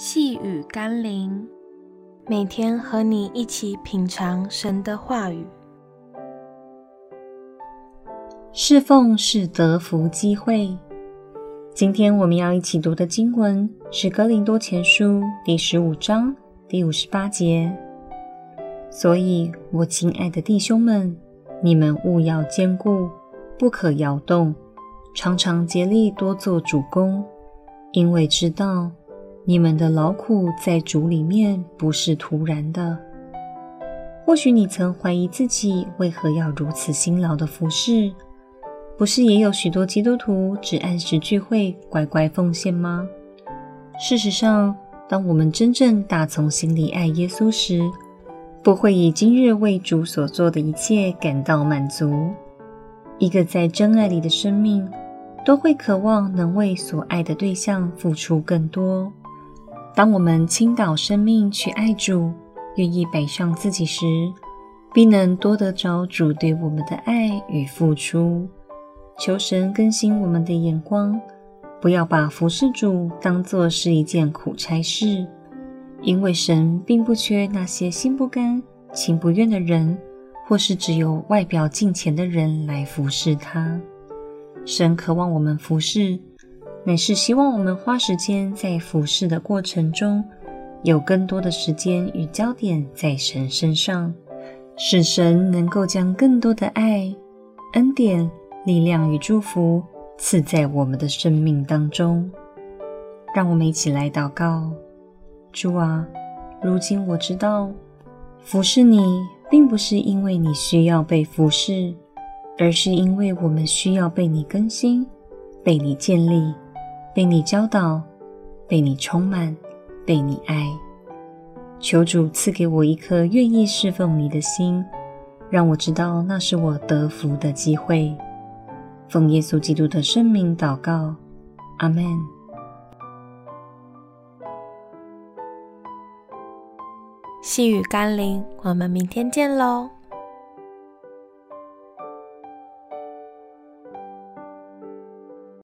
细雨甘霖，每天和你一起品尝神的话语。侍奉是得福机会。今天我们要一起读的经文是《哥林多前书》第十五章第五十八节。所以，我亲爱的弟兄们，你们务要坚固，不可摇动，常常竭力多做主公，因为知道。你们的劳苦在主里面不是徒然的。或许你曾怀疑自己为何要如此辛劳的服侍，不是也有许多基督徒只按时聚会、乖乖奉献吗？事实上，当我们真正打从心里爱耶稣时，不会以今日为主所做的一切感到满足。一个在真爱里的生命，都会渴望能为所爱的对象付出更多。当我们倾倒生命去爱主，愿意摆上自己时，必能多得着主对我们的爱与付出。求神更新我们的眼光，不要把服侍主当作是一件苦差事，因为神并不缺那些心不甘情不愿的人，或是只有外表敬虔的人来服侍他。神渴望我们服侍。乃是希望我们花时间在服侍的过程中，有更多的时间与焦点在神身上，使神能够将更多的爱、恩典、力量与祝福赐在我们的生命当中。让我们一起来祷告：主啊，如今我知道，服侍你并不是因为你需要被服侍，而是因为我们需要被你更新、被你建立。被你教导，被你充满，被你爱。求主赐给我一颗愿意侍奉你的心，让我知道那是我得福的机会。奉耶稣基督的圣名祷告，阿们。细雨甘霖，我们明天见喽。